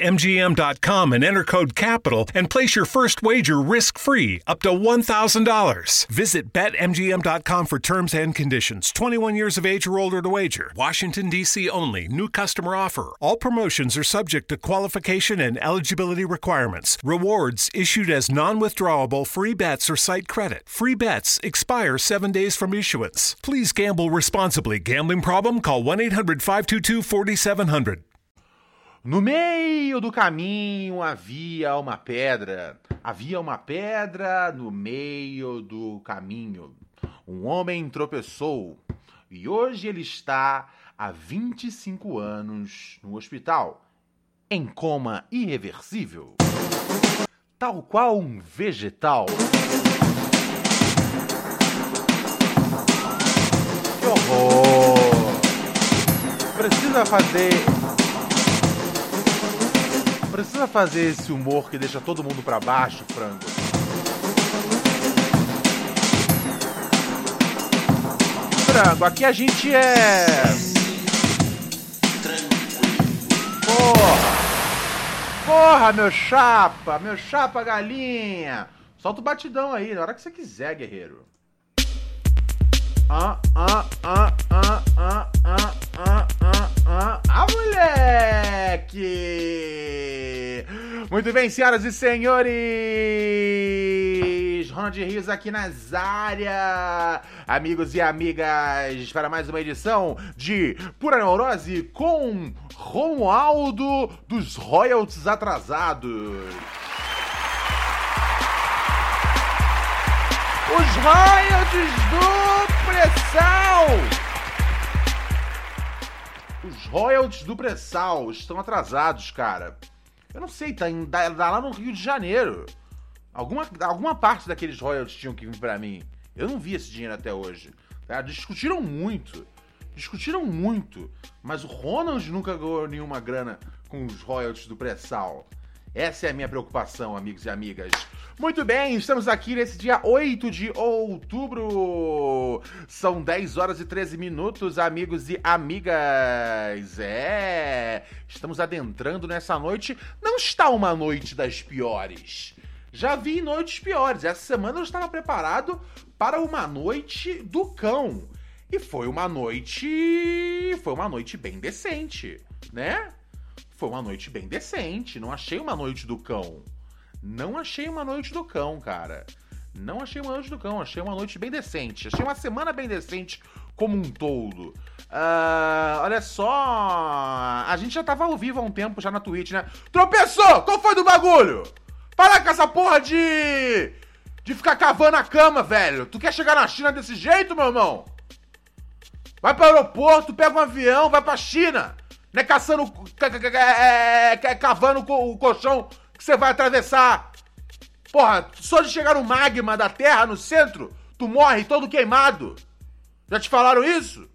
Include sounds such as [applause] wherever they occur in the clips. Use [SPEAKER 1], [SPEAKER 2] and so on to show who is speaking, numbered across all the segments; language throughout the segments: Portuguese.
[SPEAKER 1] BetMGM.com and enter code CAPITAL and place your first wager risk free up to $1,000. Visit BetMGM.com for terms and conditions. 21 years of age or older to wager. Washington, D.C. only. New customer offer. All promotions are subject to qualification and eligibility requirements. Rewards issued as non withdrawable free bets or site credit. Free bets expire seven days from issuance. Please gamble responsibly. Gambling problem? Call 1 800 522 4700.
[SPEAKER 2] No meio do caminho havia uma pedra. Havia uma pedra no meio do caminho. Um homem tropeçou e hoje ele está há 25 anos no hospital, em coma irreversível. Tal qual um vegetal. Que horror! Precisa fazer precisa fazer esse humor que deixa todo mundo para baixo, frango. Frango, aqui a gente é. Porra! Porra, meu chapa! Meu chapa galinha! Solta o batidão aí, na hora que você quiser, guerreiro. Ah, ah, ah, ah, ah, ah, ah, ah, ah, ah, moleque! Muito bem, senhoras e senhores! Ronald Rios aqui nas áreas! Amigos e amigas, para mais uma edição de Pura Neurose com Romualdo dos Royalties Atrasados. Os royalties do pré-sal! Os royalties do pré-sal estão atrasados, cara. Eu não sei, tá, em, tá lá no Rio de Janeiro. Alguma, alguma parte daqueles royalties tinham que vir pra mim. Eu não vi esse dinheiro até hoje. Tá? Discutiram muito. Discutiram muito. Mas o Ronald nunca ganhou nenhuma grana com os royalties do pré-sal. Essa é a minha preocupação, amigos e amigas. Muito bem, estamos aqui nesse dia 8 de outubro. São 10 horas e 13 minutos, amigos e amigas. É, estamos adentrando nessa noite. Não está uma noite das piores. Já vi noites piores. Essa semana eu estava preparado para uma noite do cão. E foi uma noite. Foi uma noite bem decente, né? Foi uma noite bem decente. Não achei uma noite do cão. Não achei uma noite do cão, cara. Não achei uma noite do cão. Achei uma noite bem decente. Achei uma semana bem decente como um todo. Uh, olha só. A gente já tava ao vivo há um tempo já na Twitch, né? Tropeçou! Qual foi do bagulho? Para com essa porra de. de ficar cavando a cama, velho. Tu quer chegar na China desse jeito, meu irmão? Vai pro aeroporto, pega um avião, vai pra China. Não é caçando. É, é, cavando o colchão que você vai atravessar. Porra, só de chegar no magma da Terra no centro, tu morre todo queimado. Já te falaram isso?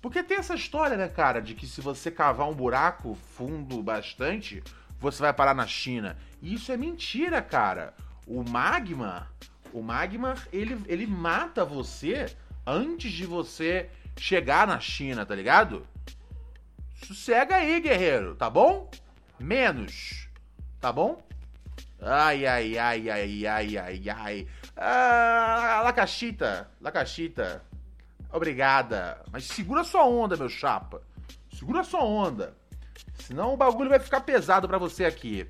[SPEAKER 2] Porque tem essa história, né, cara, de que se você cavar um buraco fundo bastante, você vai parar na China. E isso é mentira, cara. O magma, o magma, ele, ele mata você antes de você chegar na China, tá ligado? Sossega aí, guerreiro, tá bom? Menos, tá bom? Ai, ai, ai, ai, ai, ai, ai. Ah, Lacachita, Lacachita, obrigada. Mas segura sua onda, meu chapa. Segura sua onda. Senão o bagulho vai ficar pesado para você aqui.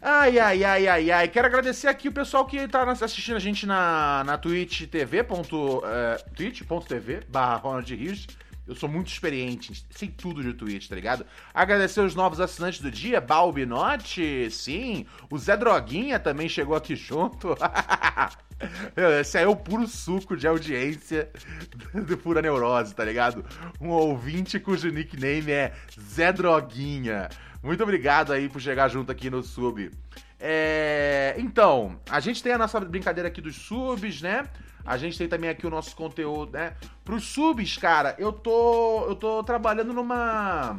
[SPEAKER 2] Ai, ai, ai, ai, ai. Quero agradecer aqui o pessoal que tá assistindo a gente na, na Twitch TV. Ponto, uh, twitch.tv barra Ronald Rios. Eu sou muito experiente, sei tudo de Twitch, tá ligado? Agradecer os novos assinantes do dia, Balbinote, sim. O Zé Droguinha também chegou aqui junto. [laughs] Esse aí é o puro suco de audiência do Pura Neurose, tá ligado? Um ouvinte cujo nickname é Zé Droguinha. Muito obrigado aí por chegar junto aqui no sub. É... Então, a gente tem a nossa brincadeira aqui dos subs, né? A gente tem também aqui o nosso conteúdo, né? Pros subs, cara, eu tô. Eu tô trabalhando numa.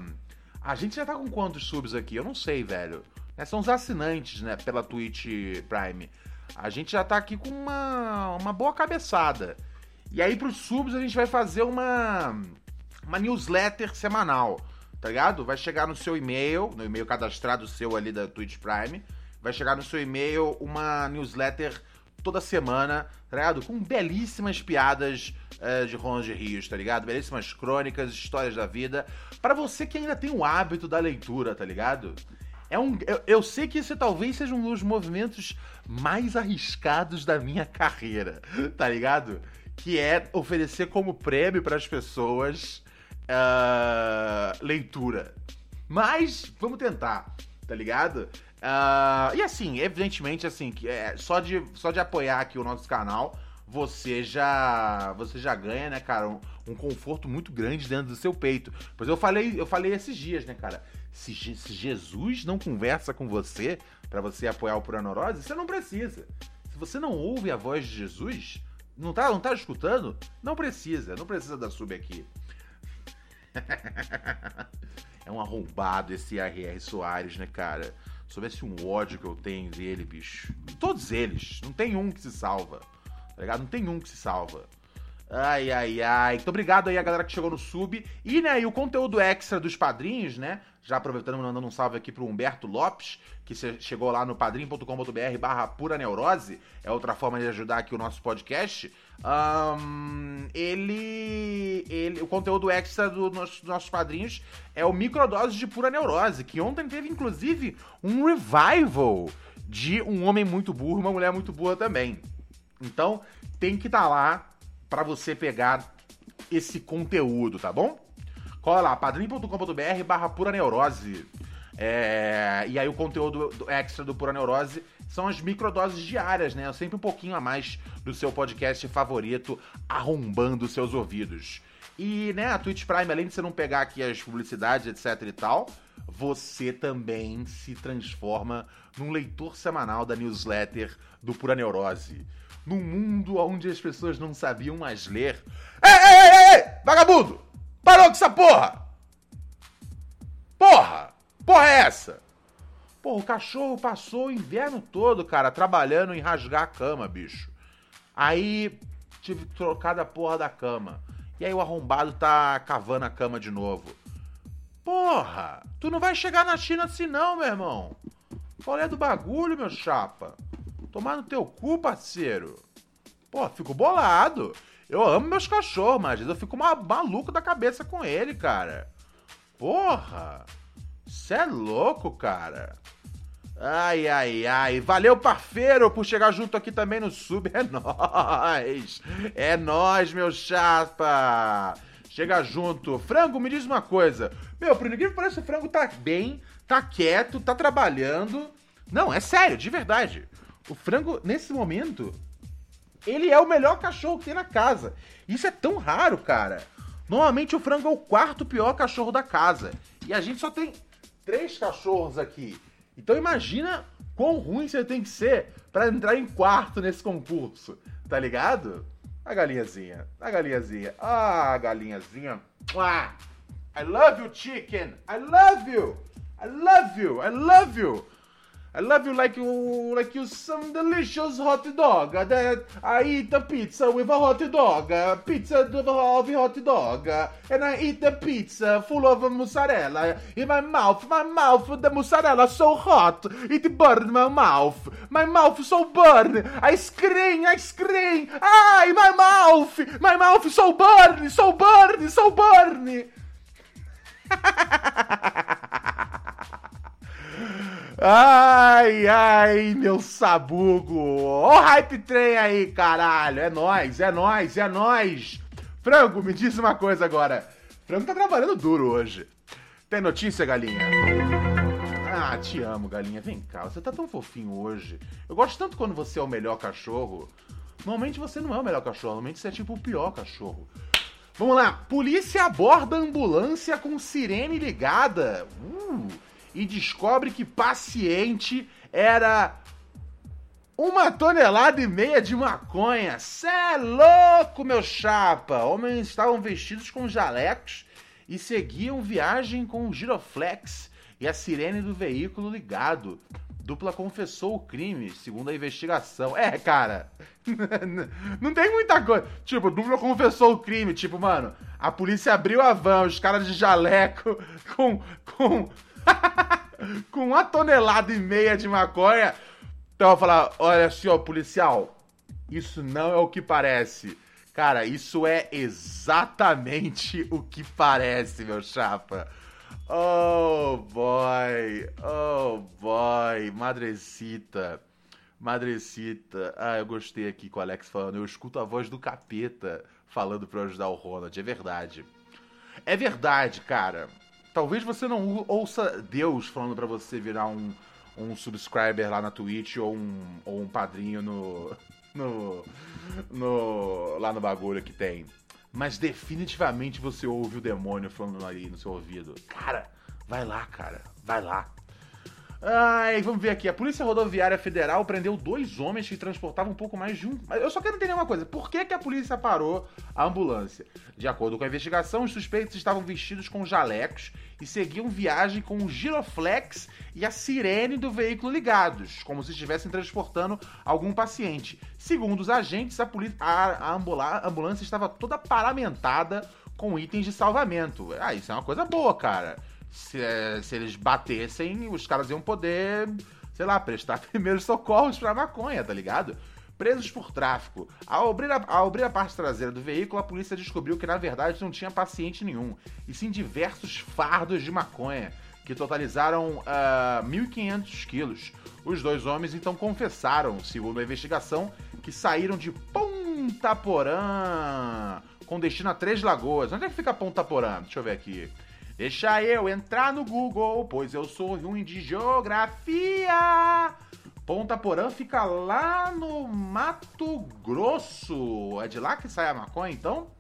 [SPEAKER 2] A gente já tá com quantos subs aqui? Eu não sei, velho. É, são os assinantes, né? Pela Twitch Prime. A gente já tá aqui com uma, uma boa cabeçada. E aí, pros subs, a gente vai fazer uma. Uma newsletter semanal, tá ligado? Vai chegar no seu e-mail, no e-mail cadastrado seu ali da Twitch Prime. Vai chegar no seu e-mail uma newsletter toda semana, tá ligado? Com belíssimas piadas uh, de Ronald Rios, tá ligado? Belíssimas crônicas, histórias da vida. para você que ainda tem o hábito da leitura, tá ligado? É um, eu, eu, sei que esse talvez seja um dos movimentos mais arriscados da minha carreira, tá ligado? Que é oferecer como prêmio para as pessoas uh, leitura. Mas vamos tentar, tá ligado? Uh, e assim, evidentemente, assim, é, só, de, só de apoiar aqui o nosso canal, você já você já ganha, né, cara, um, um, conforto muito grande dentro do seu peito. Pois eu falei, eu falei esses dias, né, cara? Se, se Jesus não conversa com você para você apoiar o Pura Neurose, você não precisa. Se você não ouve a voz de Jesus, não tá, não tá escutando, não precisa, não precisa da sub aqui. [laughs] é um arrombado esse R.R. Soares, né, cara? Soubesse um ódio que eu tenho dele, bicho. Todos eles. Não tem um que se salva. Tá ligado? Não tem um que se salva. Ai, ai, ai. Então, obrigado aí a galera que chegou no sub. E, né, e o conteúdo extra dos padrinhos, né? Já aproveitando, mandando um salve aqui pro Humberto Lopes, que chegou lá no padrim.com.br barra pura neurose. É outra forma de ajudar aqui o nosso podcast. Um, ele, ele. O conteúdo extra do, dos nossos padrinhos é o Microdose de Pura Neurose, que ontem teve, inclusive, um revival de um homem muito burro e uma mulher muito boa também. Então, tem que estar tá lá para você pegar esse conteúdo, tá bom? Cola lá, padrim.com.br barra pura neurose. É, e aí o conteúdo extra do Pura Neurose são as microdoses diárias, né? Sempre um pouquinho a mais do seu podcast favorito, arrombando seus ouvidos. E, né, a Twitch Prime, além de você não pegar aqui as publicidades, etc e tal, você também se transforma num leitor semanal da newsletter do Pura Neurose num mundo onde as pessoas não sabiam mais ler. Ei, ei, ei, ei, vagabundo! Parou com essa porra! Porra! Porra é essa? Porra, o cachorro passou o inverno todo, cara, trabalhando em rasgar a cama, bicho. Aí tive que trocar da porra da cama. E aí o arrombado tá cavando a cama de novo. Porra! Tu não vai chegar na China assim não, meu irmão. Qual é do bagulho, meu chapa? Tomar no teu cu, parceiro. Pô, fico bolado. Eu amo meus cachorros, mas eu fico maluco da cabeça com ele, cara. Porra! Cê é louco, cara. Ai, ai, ai. Valeu, parceiro, por chegar junto aqui também no sub. É nóis. É nóis, meu chapa. Chega junto. Frango, me diz uma coisa. Meu, por ninguém parece o frango tá bem, tá quieto, tá trabalhando. Não, é sério, de verdade. O frango, nesse momento, ele é o melhor cachorro que tem na casa. Isso é tão raro, cara. Normalmente o frango é o quarto pior cachorro da casa. E a gente só tem três cachorros aqui. Então imagina quão ruim você tem que ser para entrar em quarto nesse concurso. Tá ligado? A galinhazinha. A galinhazinha. Ah, a galinhazinha. I love you, chicken. I love you. I love you. I love you. I love you like you like you some delicious hot dog. That I eat a pizza with a hot dog. Pizza of a hot dog. And I eat the pizza full of mozzarella. In my mouth, my mouth, the mozzarella so hot. It burned my mouth. My mouth so burn. I scream, I scream. In my mouth. My mouth so burn, so burn, so burn. [laughs] Ai, ai, meu sabugo. Ó o hype trem aí, caralho. É nós, é nós, é nós. Frango, me diz uma coisa agora. Frango tá trabalhando duro hoje. Tem notícia, galinha? Ah, te amo, galinha. Vem cá, você tá tão fofinho hoje. Eu gosto tanto quando você é o melhor cachorro. Normalmente você não é o melhor cachorro, normalmente você é tipo o pior cachorro. Vamos lá, polícia aborda ambulância com sirene ligada uh, e descobre que paciente era uma tonelada e meia de maconha. Cê é louco, meu chapa! Homens estavam vestidos com jalecos e seguiam viagem com o giroflex e a sirene do veículo ligado. Dupla confessou o crime, segundo a investigação. É, cara, [laughs] não tem muita coisa. Tipo, dupla confessou o crime. Tipo, mano, a polícia abriu a van, os caras de jaleco [laughs] com. com. [laughs] com uma tonelada e meia de maconha. Então eu falar: olha, senhor policial, isso não é o que parece. Cara, isso é exatamente o que parece, meu chapa. Oh boy, oh boy, madrecita, madrecita. Ah, eu gostei aqui com o Alex falando. Eu escuto a voz do capeta falando para ajudar o Ronald. É verdade. É verdade, cara. Talvez você não ouça Deus falando para você virar um, um subscriber lá na Twitch ou um, ou um padrinho no, no, no lá no bagulho que tem mas definitivamente você ouve o demônio falando aí no seu ouvido. Cara, vai lá, cara, vai lá. Ai, vamos ver aqui. A Polícia Rodoviária Federal prendeu dois homens que transportavam um pouco mais de um. Eu só quero entender uma coisa: por que, que a polícia parou a ambulância? De acordo com a investigação, os suspeitos estavam vestidos com jalecos e seguiam viagem com o giroflex e a sirene do veículo ligados, como se estivessem transportando algum paciente. Segundo os agentes, a, a, a ambulância estava toda paramentada com itens de salvamento. Ah, isso é uma coisa boa, cara se, é, se eles batessem, os caras iam poder, sei lá, prestar [laughs] primeiros socorros pra maconha, tá ligado? Presos por tráfico. Ao abrir, a, ao abrir a parte traseira do veículo, a polícia descobriu que na verdade não tinha paciente nenhum, e sim diversos fardos de maconha, que totalizaram uh, ah, 1.500 quilos. Os dois homens então confessaram, segundo a investigação, que saíram de Ponta Porã, com destino a Três Lagoas. Onde é que fica Ponta Porã? Deixa eu ver aqui. Deixa eu entrar no Google, pois eu sou ruim de geografia. Ponta Porã fica lá no Mato Grosso. É de lá que sai a maconha, então?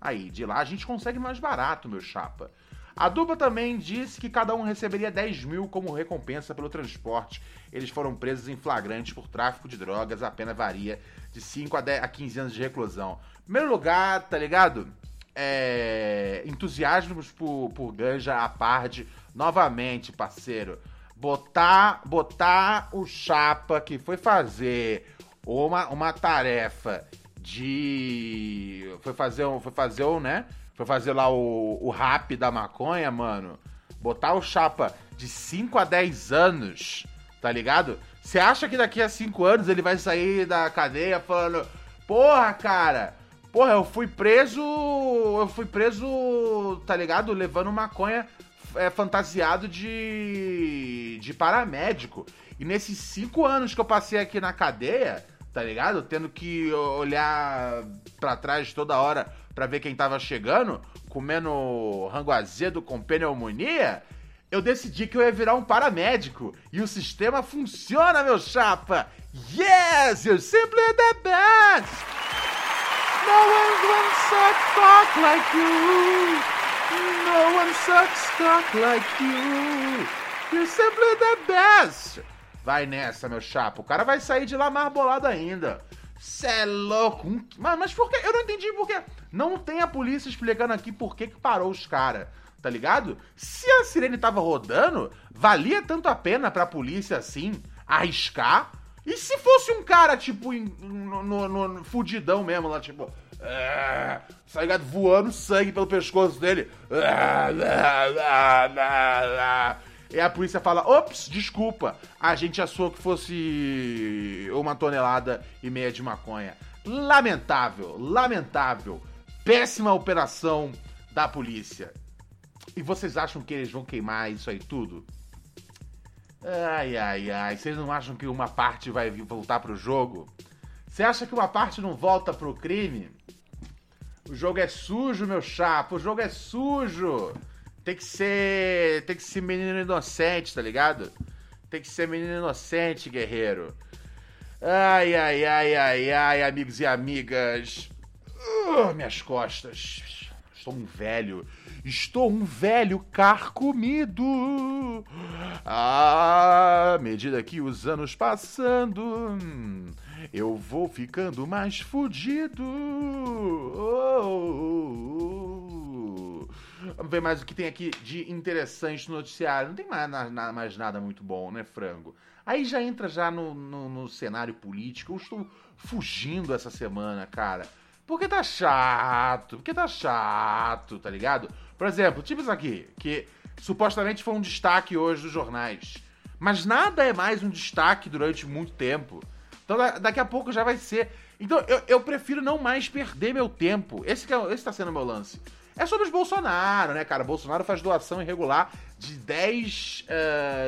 [SPEAKER 2] Aí, de lá a gente consegue mais barato, meu chapa. A dupla também disse que cada um receberia 10 mil como recompensa pelo transporte. Eles foram presos em flagrante por tráfico de drogas. A pena varia de 5 a, 10, a 15 anos de reclusão. Primeiro lugar, tá ligado? É, entusiasmos por, por ganja à parte, novamente, parceiro. Botar, botar o chapa que foi fazer uma, uma tarefa de. Foi fazer um. Foi fazer um, né? Foi fazer lá o, o rap da maconha, mano. Botar o chapa de 5 a 10 anos, tá ligado? Você acha que daqui a 5 anos ele vai sair da cadeia falando: Porra, cara, Porra, eu fui preso. Eu fui preso, tá ligado? Levando maconha é, fantasiado de. de paramédico. E nesses cinco anos que eu passei aqui na cadeia, tá ligado? Tendo que olhar para trás toda hora para ver quem tava chegando, comendo rango azedo com pneumonia, eu decidi que eu ia virar um paramédico. E o sistema funciona, meu chapa! Yes! You're simply the best! No one sucks cock like you. No one sucks cock like you. You're simply the best. Vai nessa, meu chapa. O cara vai sair de lá mais bolado ainda. Cê é louco. Mas, mas por que? Eu não entendi por quê. Não tem a polícia explicando aqui por que, que parou os caras. Tá ligado? Se a sirene tava rodando, valia tanto a pena pra polícia assim arriscar e se fosse um cara, tipo, no, no, no fudidão mesmo, lá, tipo. É, tá ligado? Voando sangue pelo pescoço dele. E a polícia fala: ops, desculpa, a gente achou que fosse uma tonelada e meia de maconha. Lamentável, lamentável. Péssima operação da polícia. E vocês acham que eles vão queimar isso aí tudo? Ai, ai, ai. Vocês não acham que uma parte vai voltar pro jogo? Você acha que uma parte não volta pro crime? O jogo é sujo, meu chapa. O jogo é sujo. Tem que ser. Tem que ser menino inocente, tá ligado? Tem que ser menino inocente, guerreiro. Ai, ai, ai, ai, ai, amigos e amigas. Uh, minhas costas. Estou um velho. Estou um velho carcomido. À medida que os anos passando, eu vou ficando mais fudido. Vamos ver mais o que tem aqui de interessante no noticiário. Não tem mais, na, mais nada muito bom, né, frango? Aí já entra já no, no, no cenário político. Eu estou fugindo essa semana, cara. Porque tá chato, porque tá chato, tá ligado? Por exemplo, tipo isso aqui, que supostamente foi um destaque hoje dos jornais. Mas nada é mais um destaque durante muito tempo. Então daqui a pouco já vai ser. Então eu, eu prefiro não mais perder meu tempo. Esse, é, esse tá sendo meu lance. É sobre os Bolsonaro, né, cara? Bolsonaro faz doação irregular de 10,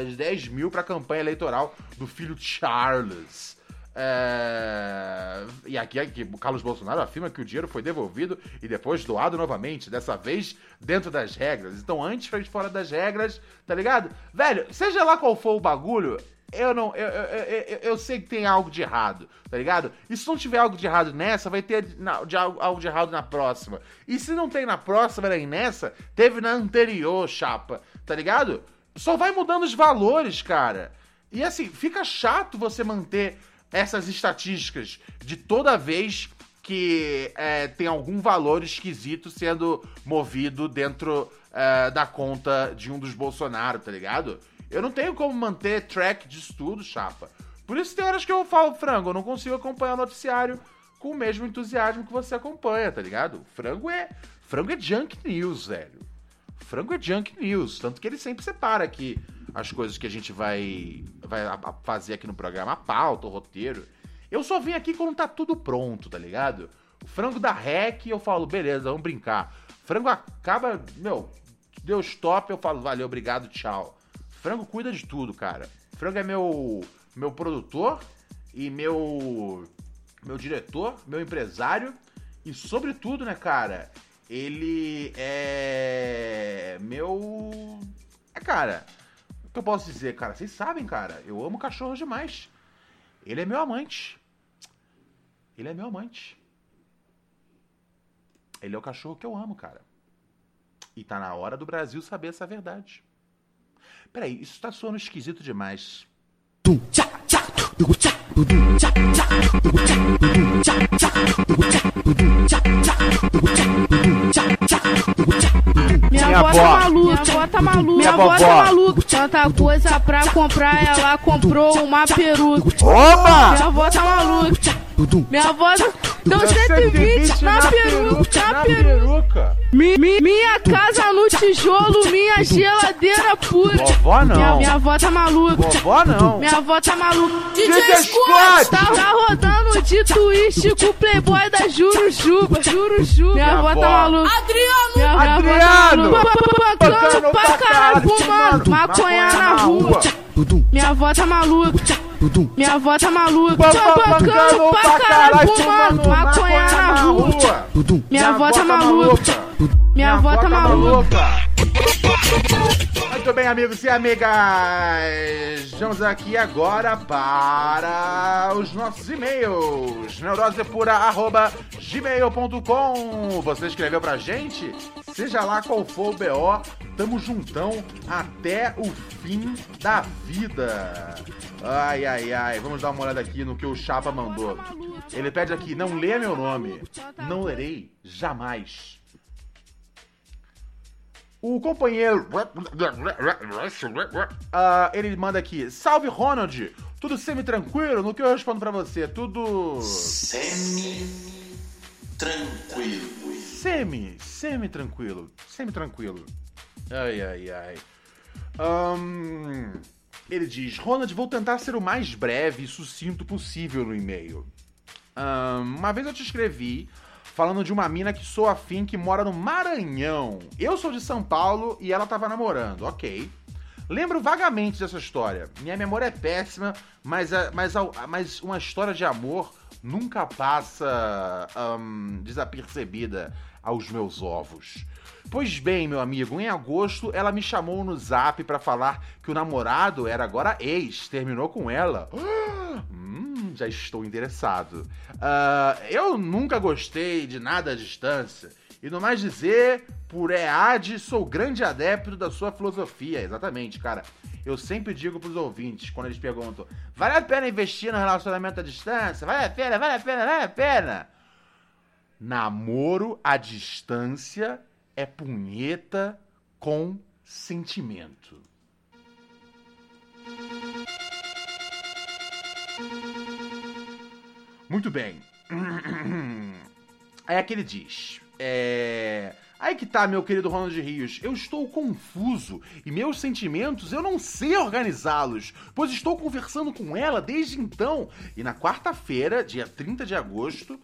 [SPEAKER 2] uh, de 10 mil pra campanha eleitoral do filho Charles. É... E aqui, aqui o Carlos Bolsonaro afirma que o dinheiro foi devolvido e depois doado novamente, dessa vez dentro das regras. Então, antes fez fora das regras, tá ligado? Velho, seja lá qual for o bagulho, eu não. Eu, eu, eu, eu, sei que tem algo de errado, tá ligado? E se não tiver algo de errado nessa, vai ter na, de, algo de errado na próxima. E se não tem na próxima nem nessa, teve na anterior, chapa, tá ligado? Só vai mudando os valores, cara. E assim, fica chato você manter essas estatísticas de toda vez que é, tem algum valor esquisito sendo movido dentro é, da conta de um dos Bolsonaro, tá ligado? Eu não tenho como manter track de estudo, chapa. Por isso tem horas que eu falo, frango, eu não consigo acompanhar o noticiário com o mesmo entusiasmo que você acompanha, tá ligado? Frango é. Frango é junk news, velho. Frango é junk news. Tanto que ele sempre separa aqui as coisas que a gente vai, vai fazer aqui no programa, a pauta, o roteiro. Eu só venho aqui quando tá tudo pronto, tá ligado? O frango da rec, eu falo, beleza, vamos brincar. Frango acaba, meu, deu stop, eu falo, valeu, obrigado, tchau. Frango cuida de tudo, cara. Frango é meu, meu produtor e meu, meu diretor, meu empresário. E sobretudo, né, cara, ele é meu. É, cara, que eu posso dizer, cara? Vocês sabem, cara, eu amo cachorro demais. Ele é meu amante. Ele é meu amante. Ele é o cachorro que eu amo, cara. E tá na hora do Brasil saber essa verdade. Peraí, isso tá soando esquisito demais.
[SPEAKER 3] Minha avó tá maluca, minha avó tá maluca, minha avó tá maluca. Tanta coisa pra comprar, ela comprou uma peruca.
[SPEAKER 2] Opa!
[SPEAKER 3] Minha avó tá maluca. Minha avó deu 120 na peruca, na peruca. Mi, mi, minha casa no tijolo, minha geladeira pura.
[SPEAKER 2] Vovó não.
[SPEAKER 3] Minha, minha avó tá maluca.
[SPEAKER 2] Vovó não.
[SPEAKER 3] Minha avó tá maluca.
[SPEAKER 2] DJ Scott!
[SPEAKER 3] Tá, tá rodando de twist com o playboy da Jurujuba. Jurujuba. Minha, minha avó tá maluca.
[SPEAKER 4] Adriano!
[SPEAKER 3] Minha, minha
[SPEAKER 2] Adriano!
[SPEAKER 3] avó tá maluca. Bancando pra caralho, fumando. Maconha na rua. Minha avó tá maluca. Minha avó tá maluca. Bancando pra caralho, fumando. Maconha na rua. Minha avó tá maluca. Minha avó tá maluca.
[SPEAKER 2] Muito bem, amigos e amigas. Vamos aqui agora para os nossos e-mails. neurosepura.gmail.com Você escreveu pra gente? Seja lá qual for o BO, tamo juntão até o fim da vida. Ai, ai, ai. Vamos dar uma olhada aqui no que o Chapa mandou. Ele pede aqui, não lê meu nome. Não lerei jamais. O companheiro. Uh, ele manda aqui: Salve Ronald! Tudo semi-tranquilo? No que eu respondo pra você? Tudo.
[SPEAKER 5] Semi-tranquilo.
[SPEAKER 2] Semi, semi-tranquilo. Semi-tranquilo. Ai, ai, ai. Um, ele diz: Ronald, vou tentar ser o mais breve e sucinto possível no e-mail. Um, uma vez eu te escrevi falando de uma mina que sou afim que mora no Maranhão. Eu sou de São Paulo e ela tava namorando, ok. Lembro vagamente dessa história. Minha memória é péssima, mas, mas, mas uma história de amor nunca passa um, desapercebida aos meus ovos. Pois bem, meu amigo, em agosto ela me chamou no zap para falar que o namorado era agora ex, terminou com ela. [gasps] Hum, já estou interessado. Uh, eu nunca gostei de nada à distância. E no mais dizer, por EAD, sou grande adepto da sua filosofia. Exatamente, cara. Eu sempre digo pros ouvintes, quando eles perguntam: vale a pena investir no relacionamento à distância? Vale a pena, vale a pena, vale a pena? Namoro à distância é punheta com sentimento. Muito bem. [clears throat] Aí aqui ele diz: é. Aí que tá, meu querido Ronald Rios. Eu estou confuso e meus sentimentos eu não sei organizá-los, pois estou conversando com ela desde então. E na quarta-feira, dia 30 de agosto,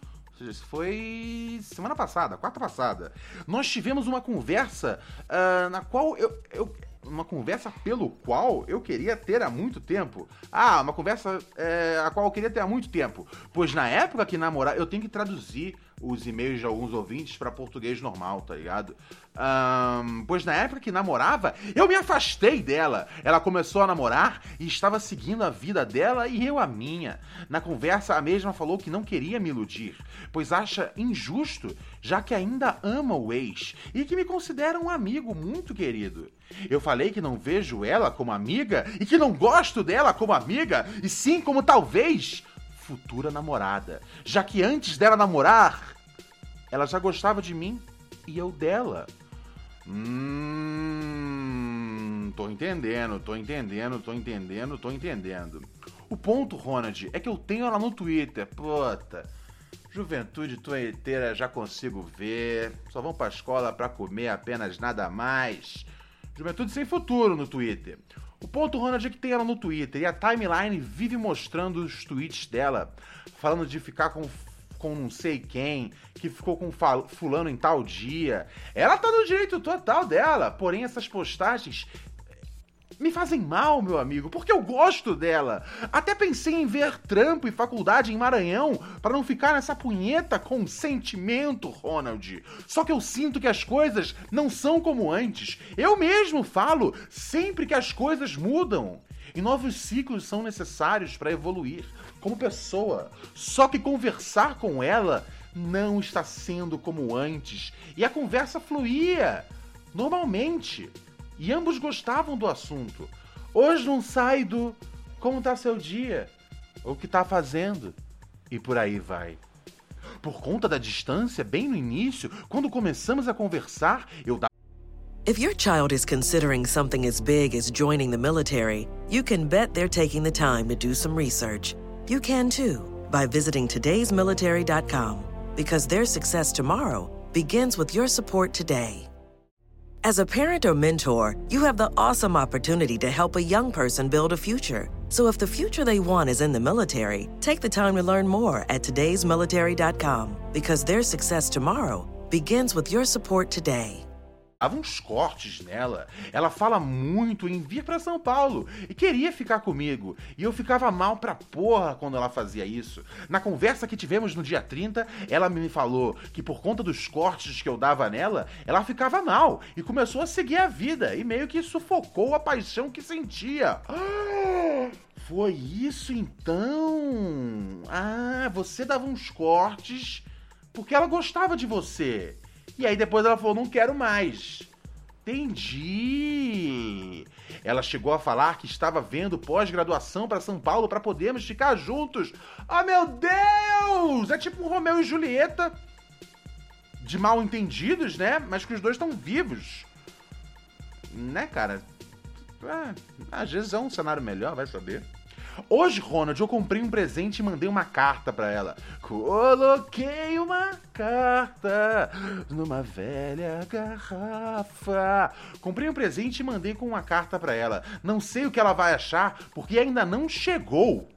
[SPEAKER 2] foi semana passada, quarta passada, nós tivemos uma conversa uh, na qual eu, eu uma conversa pelo qual eu queria ter há muito tempo. Ah, uma conversa é, a qual eu queria ter há muito tempo. Pois na época que namorar, eu tenho que traduzir os e-mails de alguns ouvintes para português normal, tá ligado? Um, pois na época que namorava, eu me afastei dela. Ela começou a namorar e estava seguindo a vida dela e eu a minha. Na conversa, a mesma falou que não queria me iludir, pois acha injusto, já que ainda ama o ex e que me considera um amigo muito querido. Eu falei que não vejo ela como amiga e que não gosto dela como amiga, e sim como talvez futura namorada, já que antes dela namorar, ela já gostava de mim e eu dela. Hum. Tô entendendo, tô entendendo, tô entendendo, tô entendendo. O ponto, Ronald, é que eu tenho ela no Twitter. Puta. Juventude tuiteira já consigo ver. Só vão pra escola pra comer apenas nada mais. Juventude sem futuro no Twitter. O ponto, Ronald, é que tem ela no Twitter e a timeline vive mostrando os tweets dela, falando de ficar com com não sei quem, que ficou com fulano em tal dia. Ela tá no direito total dela, porém essas postagens me fazem mal, meu amigo, porque eu gosto dela. Até pensei em ver trampo e faculdade em Maranhão para não ficar nessa punheta com sentimento, Ronald. Só que eu sinto que as coisas não são como antes. Eu mesmo falo sempre que as coisas mudam. E novos ciclos são necessários para evoluir como pessoa. Só que conversar com ela não está sendo como antes. E a conversa fluía normalmente. E ambos gostavam do assunto. Hoje não sai do como tá seu dia, o que tá fazendo, e por aí vai. Por conta da distância, bem no início, quando começamos a conversar, eu dava
[SPEAKER 4] If your child is considering something as big as joining the military, you can bet they're taking the time to do some research. You can too by visiting today'smilitary.com because their success tomorrow begins with your support today. As a parent or mentor, you have the awesome opportunity to help a young person build a future. So if the future they want is in the military, take the time to learn more at today'smilitary.com because their success tomorrow begins with your support today.
[SPEAKER 2] Dava uns cortes nela. Ela fala muito em vir para São Paulo e queria ficar comigo. E eu ficava mal pra porra quando ela fazia isso. Na conversa que tivemos no dia 30, ela me falou que por conta dos cortes que eu dava nela, ela ficava mal e começou a seguir a vida e meio que sufocou a paixão que sentia. [gasps] foi isso então? Ah, você dava uns cortes porque ela gostava de você. E aí depois ela falou: não quero mais. Entendi. Ela chegou a falar que estava vendo pós-graduação para São Paulo para podermos ficar juntos. Oh meu Deus! É tipo um Romeu e Julieta de mal entendidos, né? Mas que os dois estão vivos. Né, cara? É, às vezes é um cenário melhor, vai saber. Hoje, Ronald, eu comprei um presente e mandei uma carta para ela. Coloquei uma carta numa velha garrafa. Comprei um presente e mandei com uma carta para ela. Não sei o que ela vai achar, porque ainda não chegou.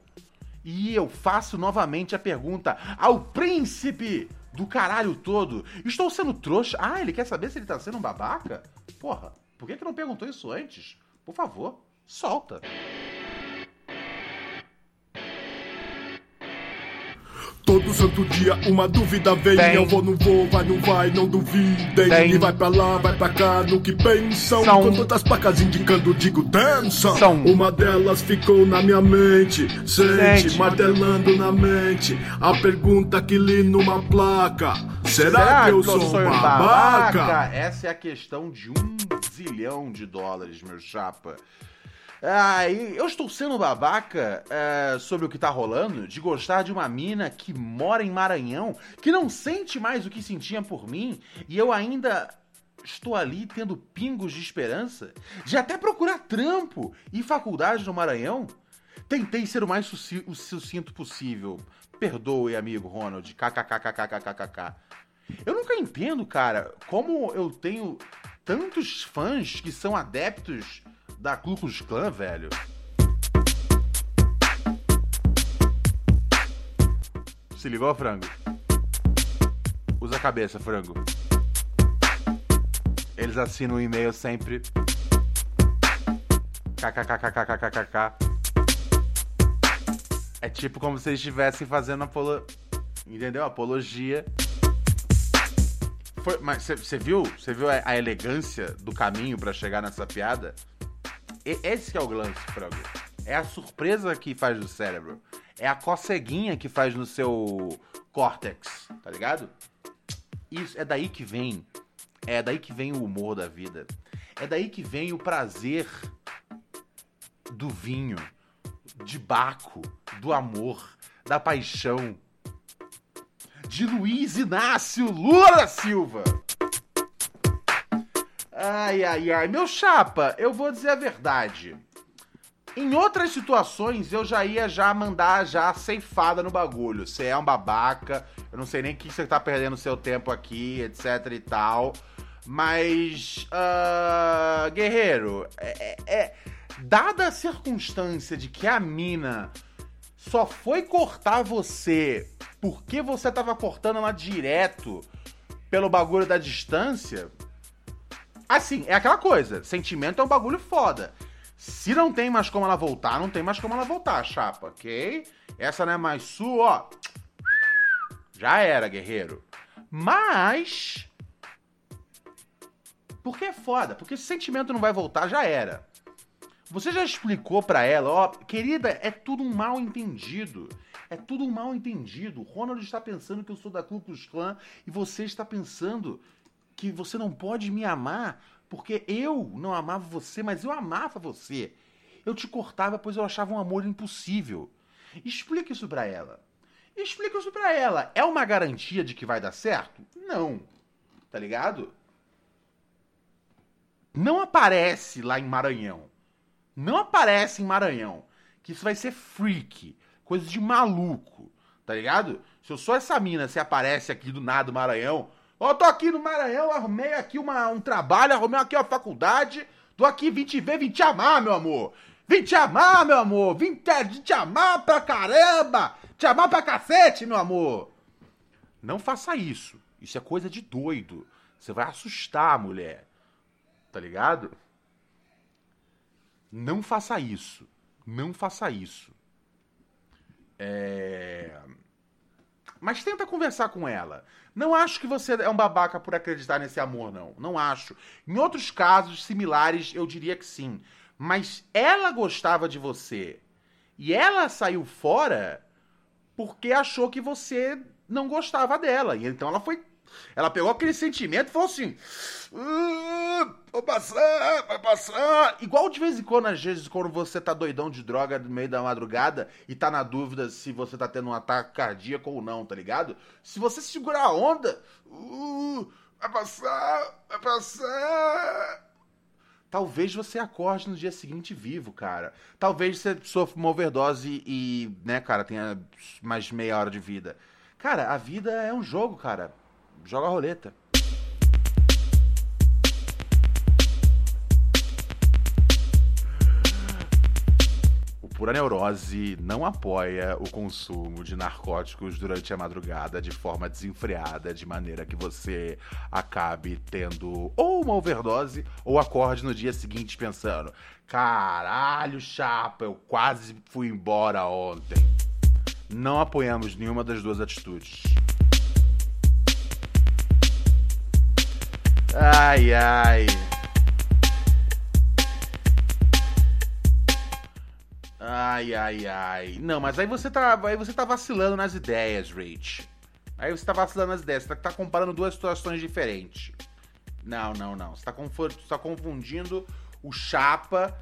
[SPEAKER 2] E eu faço novamente a pergunta ao príncipe do caralho todo. Estou sendo trouxa. Ah, ele quer saber se ele tá sendo um babaca? Porra, por que, que não perguntou isso antes? Por favor, solta.
[SPEAKER 6] Todo santo dia uma dúvida vem.
[SPEAKER 2] Tem.
[SPEAKER 6] Eu vou, não vou, vai, não vai, não duvidem.
[SPEAKER 2] Tem.
[SPEAKER 6] E vai pra lá, vai pra cá, no que pensam.
[SPEAKER 2] São.
[SPEAKER 6] Com todas as placas indicando, digo, dança. Uma delas ficou na minha mente. Sente,
[SPEAKER 2] Sente.
[SPEAKER 6] martelando na mente. A pergunta que li numa placa: Será, que eu sou um babaca?
[SPEAKER 2] Essa é a questão de um zilhão de dólares, meu chapa. Ah, eu estou sendo babaca é, sobre o que tá rolando, de gostar de uma mina que mora em Maranhão, que não sente mais o que sentia por mim, e eu ainda estou ali tendo pingos de esperança, de até procurar trampo e faculdade no Maranhão. Tentei ser o mais sucinto possível. Perdoe, amigo Ronald. KKKKKKKK. Eu nunca entendo, cara, como eu tenho tantos fãs que são adeptos da Ku Klux Klan, velho. Se ligou, frango? Usa a cabeça, frango. Eles assinam o e-mail sempre. KKKKKKKK. É tipo como se eles estivessem fazendo apolo... Entendeu? Apologia. Foi- mas você viu? Você viu a, a elegância do caminho pra chegar nessa piada? Esse que é o lance, frango. É a surpresa que faz no cérebro. É a coceguinha que faz no seu córtex, tá ligado? Isso é daí que vem. É daí que vem o humor da vida. É daí que vem o prazer do vinho, de Baco, do amor, da paixão. De Luiz Inácio Lula Silva. Ai, ai, ai. Meu chapa, eu vou dizer a verdade. Em outras situações, eu já ia já mandar já ceifada no bagulho. Você é um babaca, eu não sei nem que você tá perdendo seu tempo aqui, etc e tal. Mas, ah, guerreiro, é, é- é- dada a circunstância de que a mina só foi cortar você porque você tava cortando ela direto pelo bagulho da distância, Assim, é aquela coisa. Sentimento é um bagulho foda. Se não tem mais como ela voltar, não tem mais como ela voltar, chapa, ok? Essa não é mais sua, ó. Já era, guerreiro. Mas. Porque é foda. Porque se sentimento não vai voltar, já era. Você já explicou pra ela, ó, querida, é tudo um mal entendido. É tudo um mal entendido. Ronald está pensando que eu sou da Ku Klux Klan e você está pensando que você não pode me amar porque eu não amava você, mas eu amava você. Eu te cortava pois eu achava um amor impossível. Explica isso pra ela. Explica isso pra ela. É uma garantia de que vai dar certo? Não. Tá ligado? Não aparece lá em Maranhão. Não aparece em Maranhão. Que isso vai ser freak. Coisa de maluco. Tá ligado? Se eu sou essa mina, você aparece aqui do nada no Maranhão. Ó, tô aqui no Maranhão, arrumei aqui uma, um trabalho, arrumei aqui uma faculdade. Tô aqui, vim te ver, vim te amar, meu amor. Vim te amar, meu amor. Vim te, vim te amar pra caramba. Te amar pra cacete, meu amor. Não faça isso. Isso é coisa de doido. Você vai assustar a mulher. Tá ligado? Não faça isso. Não faça isso. É... Mas tenta conversar com ela. Não acho que você é um babaca por acreditar nesse amor, não. Não acho. Em outros casos similares, eu diria que sim. Mas ela gostava de você. E ela saiu fora porque achou que você não gostava dela. E então ela foi. Ela pegou aquele sentimento e falou assim: "Ah, Vou passar, vai passar. Igual de vez em quando, às vezes, quando você tá doidão de droga no meio da madrugada e tá na dúvida se você tá tendo um ataque cardíaco ou não, tá ligado? Se você segurar a onda, uh, vai passar, vai passar. Talvez você acorde no dia seguinte vivo, cara. Talvez você sofra uma overdose e, né, cara, tenha mais meia hora de vida. Cara, a vida é um jogo, cara. Joga a roleta. O Pura Neurose não apoia o consumo de narcóticos durante a madrugada de forma desenfreada, de maneira que você acabe tendo ou uma overdose ou acorde no dia seguinte pensando: caralho, chapa, eu quase fui embora ontem. Não apoiamos nenhuma das duas atitudes. Ai, ai. Ai, ai, ai. Não, mas aí você tá, aí você tá vacilando nas ideias, Rach. Aí você tá vacilando nas ideias. Você tá, tá comparando duas situações diferentes. Não, não, não. Você tá, você tá confundindo o chapa,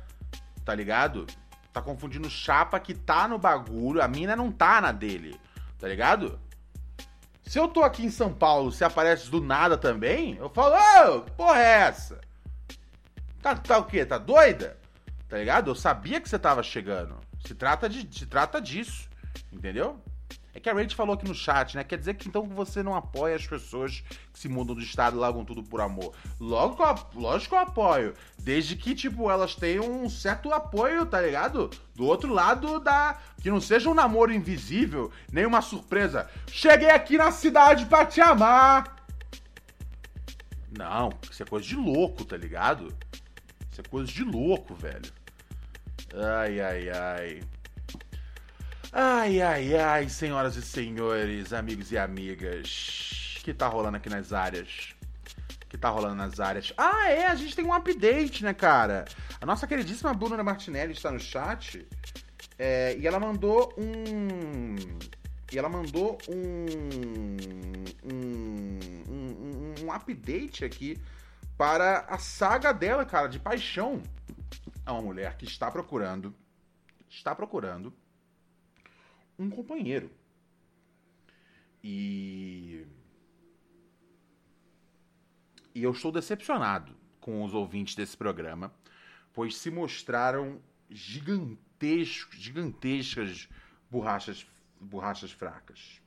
[SPEAKER 2] tá ligado? Tá confundindo o chapa que tá no bagulho. A mina não tá na dele, tá ligado? Se eu tô aqui em São Paulo, se aparece do nada também, eu falo, ô, que porra é essa? Tá, tá o quê? Tá doida? Tá ligado? Eu sabia que você tava chegando. Se trata, de, se trata disso, entendeu? É que a Rach falou aqui no chat, né? Quer dizer que então você não apoia as pessoas que se mudam do estado e largam tudo por amor. Logo, lógico que eu apoio. Desde que, tipo, elas tenham um certo apoio, tá ligado? Do outro lado da. Que não seja um namoro invisível, nem uma surpresa. Cheguei aqui na cidade pra te amar! Não, isso é coisa de louco, tá ligado? Isso é coisa de louco, velho. Ai, ai, ai. Ai, ai, ai, senhoras e senhores, amigos e amigas. que tá rolando aqui nas áreas? que tá rolando nas áreas? Ah, é, a gente tem um update, né, cara? A nossa queridíssima Bruna Martinelli está no chat. É, e ela mandou um. E ela mandou um. Um, um, um update aqui para a saga dela, cara, de paixão. É uma mulher que está procurando. Está procurando um companheiro. E. E eu estou decepcionado com os ouvintes desse programa, pois se mostraram gigantescos, gigantescas borrachas, borrachas fracas.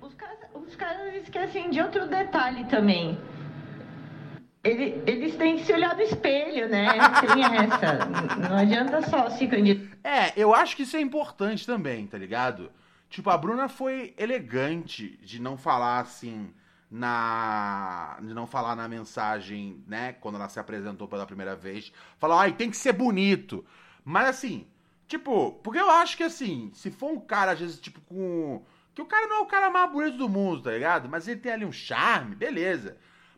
[SPEAKER 7] Os caras, os caras esquecem de outro detalhe também. Ele, eles têm que se olhar no espelho, né? Tem essa. Não adianta só se candidatar.
[SPEAKER 2] É, eu acho que isso é importante também, tá ligado? Tipo, a Bruna foi elegante de não falar assim na. de não falar na mensagem, né? Quando ela se apresentou pela primeira vez. Falou, ai, tem que ser bonito. Mas assim, tipo, porque eu acho que assim, se for um cara, às vezes, tipo, com. Que o cara não é o cara mais bonito do mundo, tá ligado? Mas ele tem ali um charme, beleza.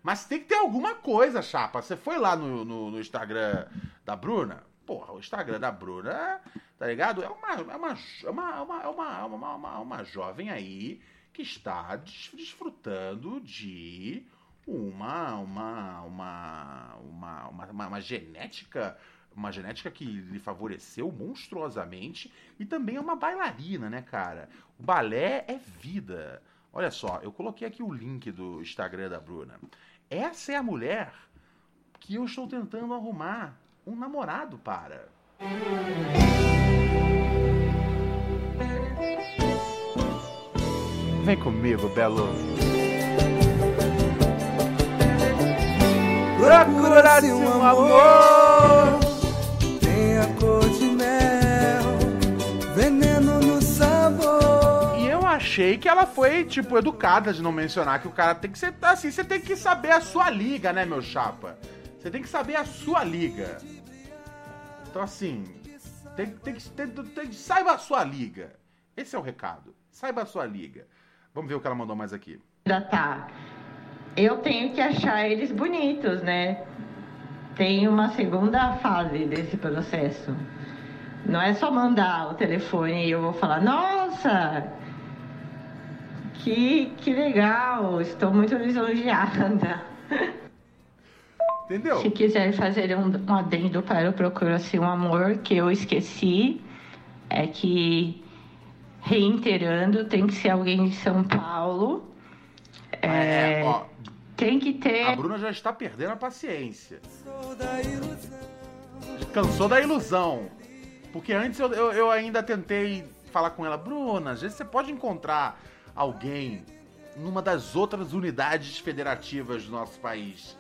[SPEAKER 2] Mas tem que ter alguma coisa, chapa. Você foi lá no, no, no Instagram da Bruna? Porra, o Instagram da Bruna, tá ligado? É uma, é uma, é uma, é uma, é uma, uma, uma, uma jovem aí que está desfrutando de uma, uma, uma, uma, uma, uma genética uma genética que lhe favoreceu monstruosamente e também é uma bailarina, né, cara? O balé é vida. Olha só, eu coloquei aqui o link do Instagram da Bruna. Essa é a mulher que eu estou tentando arrumar um namorado para. Vem comigo, Belo.
[SPEAKER 8] Procura-se um amor,
[SPEAKER 2] achei que ela foi, tipo, educada de não mencionar que o cara tem que ser. Assim, você tem que saber a sua liga, né, meu chapa? Você tem que saber a sua liga. Então, assim, tem, tem, que, tem, tem, saiba a sua liga. Esse é o recado. Saiba a sua liga. Vamos ver o que ela mandou mais aqui.
[SPEAKER 7] Já tá. Eu tenho que achar eles bonitos, né? Tem uma segunda fase desse processo. Não é só mandar o telefone e eu vou falar, nossa, que, que legal, estou muito lisonjeada.
[SPEAKER 2] Entendeu?
[SPEAKER 7] Se quiser fazer um, um adendo para o Procura-se um Amor, que eu esqueci, é que, reiterando, tem que ser alguém de São Paulo. É, é, ó, tem que ter.
[SPEAKER 2] A Bruna já está perdendo a paciência. Cansou da ilusão. Porque antes eu, eu, eu ainda tentei falar com ela, Bruna, às vezes você pode encontrar alguém numa das outras unidades federativas do nosso país.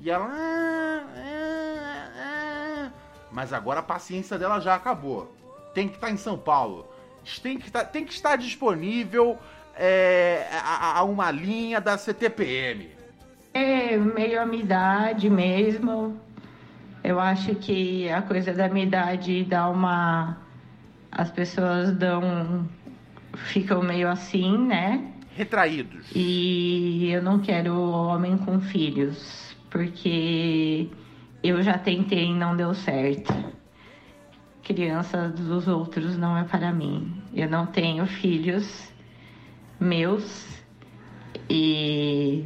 [SPEAKER 2] E ela. Ah, ah, ah. Mas agora a paciência dela já acabou. Tem que estar tá em São Paulo. Tem que, tá, tem que estar disponível é, a, a, uma linha da CTPM.
[SPEAKER 7] É, meio a minha idade mesmo. Eu acho que a coisa da minha idade dá uma as pessoas dão. Ficam meio assim, né?
[SPEAKER 2] Retraídos.
[SPEAKER 7] E eu não quero homem com filhos, porque eu já tentei e não deu certo. Criança dos outros não é para mim. Eu não tenho filhos meus e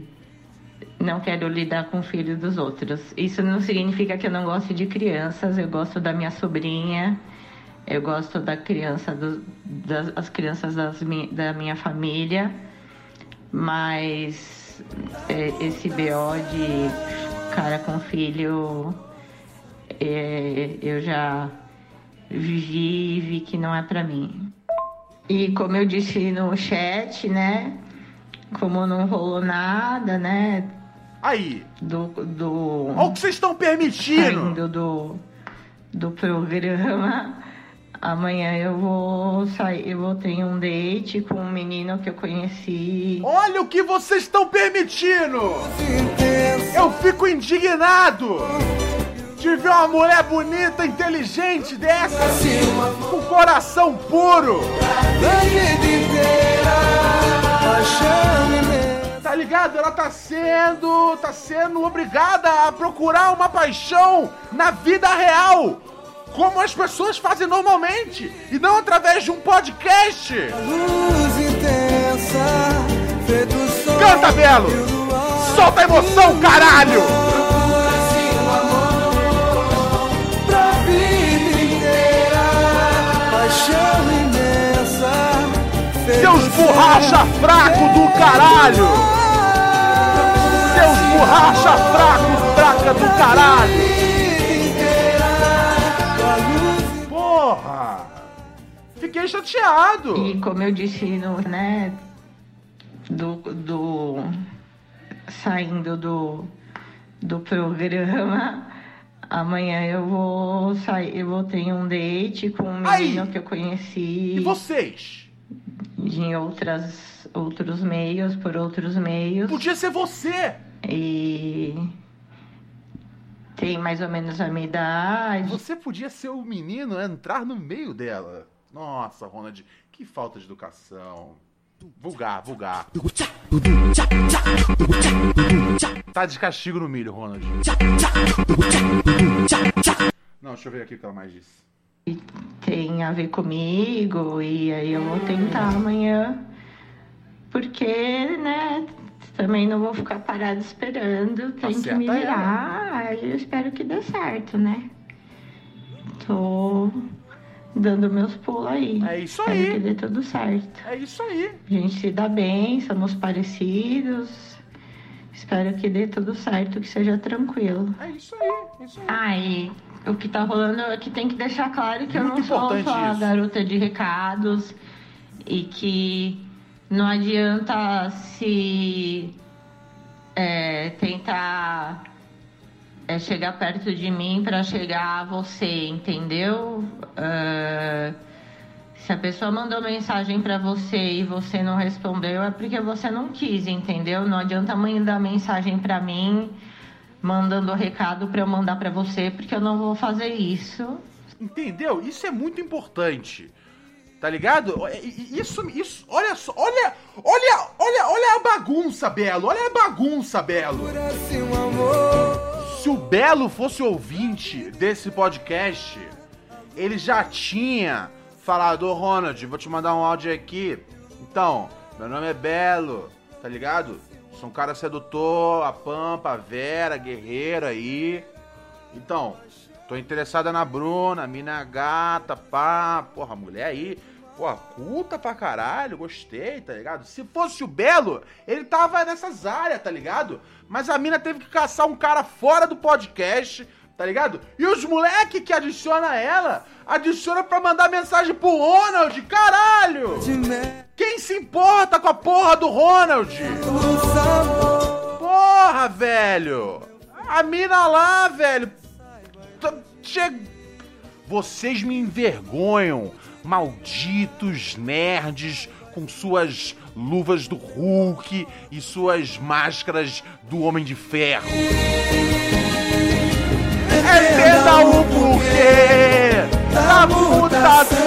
[SPEAKER 7] não quero lidar com filhos dos outros. Isso não significa que eu não gosto de crianças, eu gosto da minha sobrinha, eu gosto da criança, do, das as crianças das, da minha família, mas é, esse BO de cara com filho, é, eu já vivi e vi que não é para mim. E como eu disse no chat, né? Como não rolou nada, né?
[SPEAKER 2] Aí.
[SPEAKER 7] Do. do
[SPEAKER 2] Olha o que vocês estão permitindo!
[SPEAKER 7] Saindo do, do programa. Amanhã eu vou sair, eu vou ter um date com um menino que eu conheci.
[SPEAKER 2] Olha o que vocês estão permitindo! Eu fico indignado! De ver uma mulher bonita, inteligente dessa, com coração puro! Tá ligado? Ela tá sendo. tá sendo obrigada a procurar uma paixão na vida real! Como as pessoas fazem normalmente! E não através de um podcast!
[SPEAKER 8] Luz intensa, feito sol
[SPEAKER 2] Canta, Belo! Solta a emoção, caralho! Seus borracha fraco do caralho! Seus borracha fraco, fraca do caralho! Fiquei chateado!
[SPEAKER 7] E como eu disse no, né, do, do saindo do, do programa, amanhã eu vou sair, eu vou ter um date com um menino
[SPEAKER 2] Aí.
[SPEAKER 7] que eu conheci
[SPEAKER 2] E vocês?
[SPEAKER 7] em outras outros meios, por outros meios.
[SPEAKER 2] Podia ser você!
[SPEAKER 7] E tem mais ou menos a minha idade.
[SPEAKER 2] Você podia ser o menino entrar no meio dela. Nossa, Ronald, que falta de educação. Vulgar, vulgar. Tá de castigo no milho, Ronald. Não, deixa eu ver aqui o que ela mais disse.
[SPEAKER 7] tem a ver comigo e aí eu vou tentar amanhã porque né também não vou ficar parada esperando tem que me virar aí eu espero que dê certo né tô dando meus pulos aí
[SPEAKER 2] É isso
[SPEAKER 7] espero
[SPEAKER 2] aí.
[SPEAKER 7] que dê tudo certo
[SPEAKER 2] É isso aí.
[SPEAKER 7] a gente se dá bem somos parecidos espero que dê tudo certo que seja tranquilo
[SPEAKER 2] É isso aí. é Isso aí.
[SPEAKER 7] e o que tá rolando é que tem que deixar claro que eu
[SPEAKER 2] Muito
[SPEAKER 7] não sou só a garota de recados e que não adianta se é, tentar é, chegar perto de mim para chegar a você, entendeu? Ah, se a pessoa mandou mensagem para você e você não respondeu, é porque você não quis, entendeu? Não adianta mandar mensagem para mim mandando recado para eu mandar para você, porque eu não vou fazer isso.
[SPEAKER 2] Entendeu? Isso é muito importante. Tá ligado? I- Isso, isso, olha só, olha, olha, olha, olha a bagunça, Belo, olha a bagunça, Belo.
[SPEAKER 8] assim um amor.
[SPEAKER 2] Se o Belo fosse ouvinte desse podcast, ele já tinha falado, ô Ronald, vou te mandar um áudio aqui. Então, meu nome é Belo, tá ligado? Sou um cara sedutor, a Pampa, a Vera, guerreira aí. Então, tô interessada na Bruna, mina gata, pá, porra, mulher aí. Porra, culta pra caralho, gostei, tá ligado? Se fosse o Belo, ele tava nessas áreas, tá ligado? Mas a mina teve que caçar um cara fora do podcast, tá ligado? E os moleque que adiciona ela, adiciona pra mandar mensagem pro Ronald, caralho! Quem se importa com a porra do Ronald? Porra, velho! A mina lá, velho! Che- Vocês me envergonham, malditos nerds com suas luvas do Hulk e suas máscaras do Homem de Ferro. É Entenda o porquê da mutação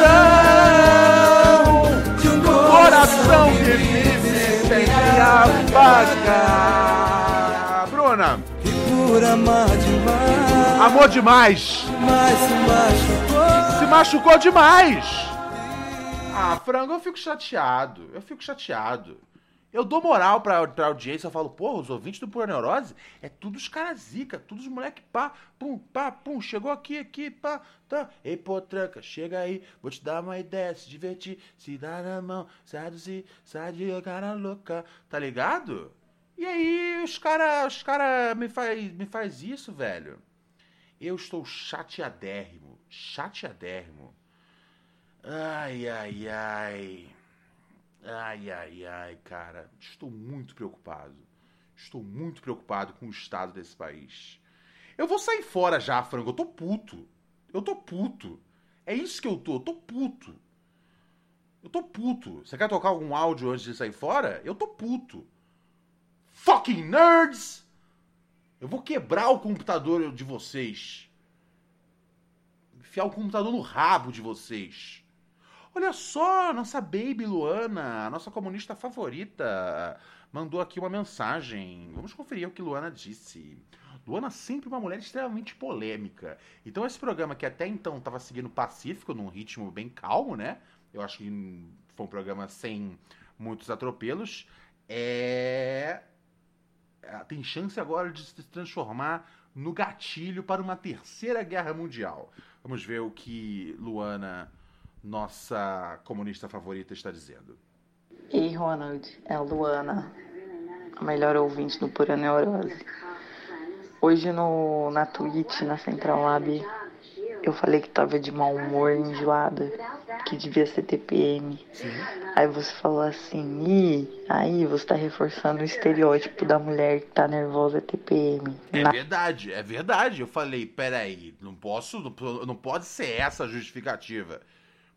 [SPEAKER 2] de um
[SPEAKER 8] coração que vive sem se apagar. Bruna. Por amar demais.
[SPEAKER 2] Amor demais.
[SPEAKER 8] Mas se machucou.
[SPEAKER 2] Se machucou demais. Ah, frango, eu fico chateado. Eu fico chateado. Eu dou moral pra, pra audiência, eu falo, porra, os ouvintes do Pura Neurose é tudo os caras zica, tudo os moleque pá, pum, pá, pum, chegou aqui, aqui, pá, tá. Ei, pô, tranca, chega aí, vou te dar uma ideia, se divertir, se dar na mão, sai do se, sai de cara louca, tá ligado? E aí os caras os cara me faz, me faz isso, velho. Eu estou chateadérrimo, chateadérrimo. Ai, ai, ai. Ai, ai, ai, cara. Estou muito preocupado. Estou muito preocupado com o estado desse país. Eu vou sair fora já, frango. Eu tô puto. Eu tô puto. É isso que eu tô. Eu tô puto. Eu tô puto. Você quer tocar algum áudio antes de sair fora? Eu tô puto. Fucking nerds! Eu vou quebrar o computador de vocês. Enfiar o computador no rabo de vocês. Olha só, nossa baby Luana, a nossa comunista favorita, mandou aqui uma mensagem. Vamos conferir o que Luana disse. Luana sempre uma mulher extremamente polêmica. Então esse programa que até então estava seguindo pacífico, num ritmo bem calmo, né? Eu acho que foi um programa sem muitos atropelos. É... é tem chance agora de se transformar no gatilho para uma terceira guerra mundial. Vamos ver o que Luana nossa comunista favorita está dizendo.
[SPEAKER 9] Ei, Ronald, é a Luana, a melhor ouvinte do Pura Neurose. Hoje no, na Twitch, na Central Lab, eu falei que tava de mau humor, enjoada, que devia ser TPM. Aí você falou assim, Ih, aí você tá reforçando o estereótipo da mulher que tá nervosa é TPM.
[SPEAKER 2] É
[SPEAKER 9] Na-
[SPEAKER 2] verdade, é verdade. Eu falei, peraí, não posso, não, não pode ser essa a justificativa.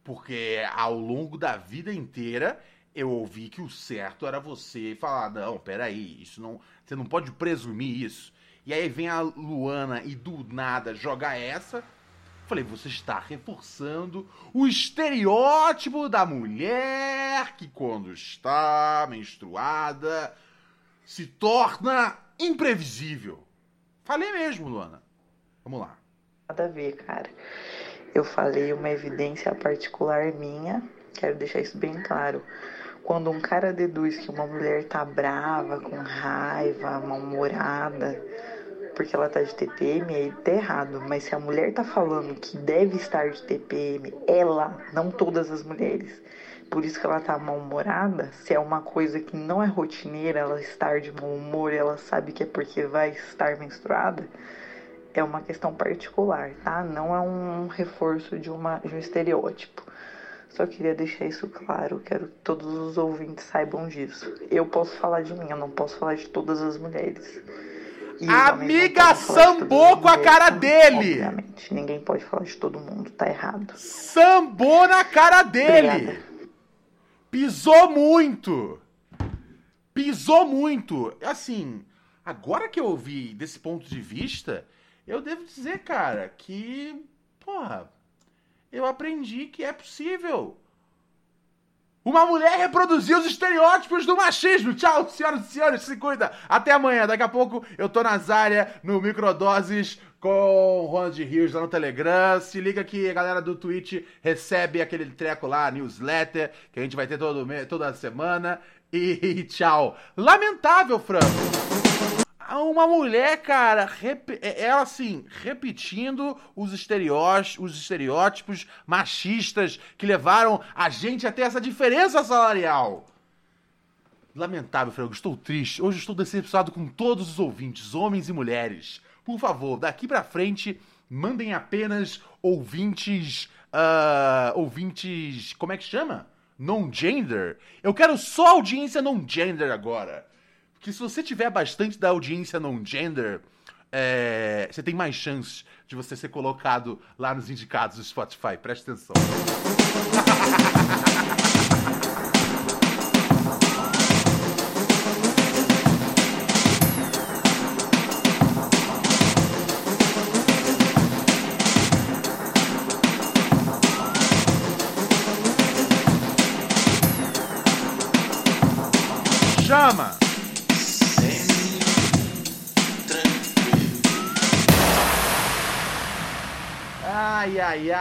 [SPEAKER 2] Porque ao longo da vida inteira eu ouvi que o certo era você falar, não, peraí, isso não. Você não pode presumir isso. E aí vem a Luana e do nada joga essa. Falei, você está reforçando o estereótipo da mulher que quando está menstruada se torna imprevisível. Falei mesmo, Luana. Vamos lá.
[SPEAKER 9] Nada a ver, cara. Eu falei uma evidência particular minha, quero deixar isso bem claro. Quando um cara deduz que uma mulher tá brava, com raiva, mal-humorada, porque ela tá de TPM, aí tá errado. Mas se a mulher tá falando que deve estar de TPM, ela, não todas as mulheres, por isso que ela tá mal-humorada, se é uma coisa que não é rotineira, ela estar de mau humor, ela sabe que é porque vai estar menstruada, é uma questão particular, tá? Não é um reforço de, uma, de um estereótipo. Só queria deixar isso claro, quero que todos os ouvintes saibam disso. Eu posso falar de mim, eu não posso falar de todas as mulheres. E
[SPEAKER 2] Amiga sambou com a cara dele!
[SPEAKER 9] Obviamente, ninguém pode falar de todo mundo, tá errado.
[SPEAKER 2] Sambou na cara dele!
[SPEAKER 9] Obrigada.
[SPEAKER 2] Pisou muito! Pisou muito! Assim, agora que eu ouvi desse ponto de vista, eu devo dizer, cara, que. Porra, eu aprendi que é possível. Uma mulher reproduzir os estereótipos do machismo. Tchau, senhoras e senhores, se cuida. Até amanhã. Daqui a pouco eu tô na Zária, no Microdoses, com o Ronald Rios lá no Telegram. Se liga que a galera do Twitch recebe aquele treco lá, newsletter, que a gente vai ter todo, toda semana. [laughs] E tchau. Lamentável, Franco uma mulher, cara, rep- é- ela assim, repetindo os estereótipos, os estereótipos machistas que levaram a gente a ter essa diferença salarial. Lamentável, Franco, estou triste. Hoje estou decepcionado com todos os ouvintes, homens e mulheres. Por favor, daqui pra frente, mandem apenas ouvintes. ah, ouvintes. Como é que chama? Non-gender? Eu quero só audiência non-gender agora. Porque se você tiver bastante da audiência non-gender, é, você tem mais chance de você ser colocado lá nos indicados do Spotify. Presta atenção. [laughs]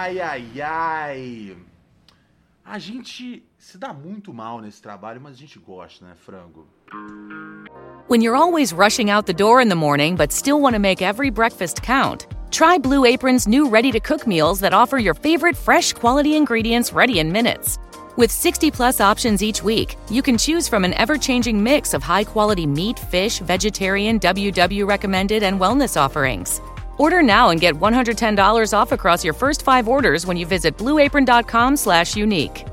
[SPEAKER 2] ai, ai, ai. A gente se dá muito mal nesse trabalho, mas a gente gosta, né, frango?
[SPEAKER 10] When you're always rushing out the door in the morning but still want to make every breakfast count, try Blue Apron's new ready to cook meals that offer your favorite fresh quality ingredients ready in minutes. With 60 plus options each week, you can choose from an ever changing mix of high quality meat, fish, vegetarian, WW recommended, and wellness offerings. Order now and get $110 off across your first five orders when you visit blueapron.com slash unique.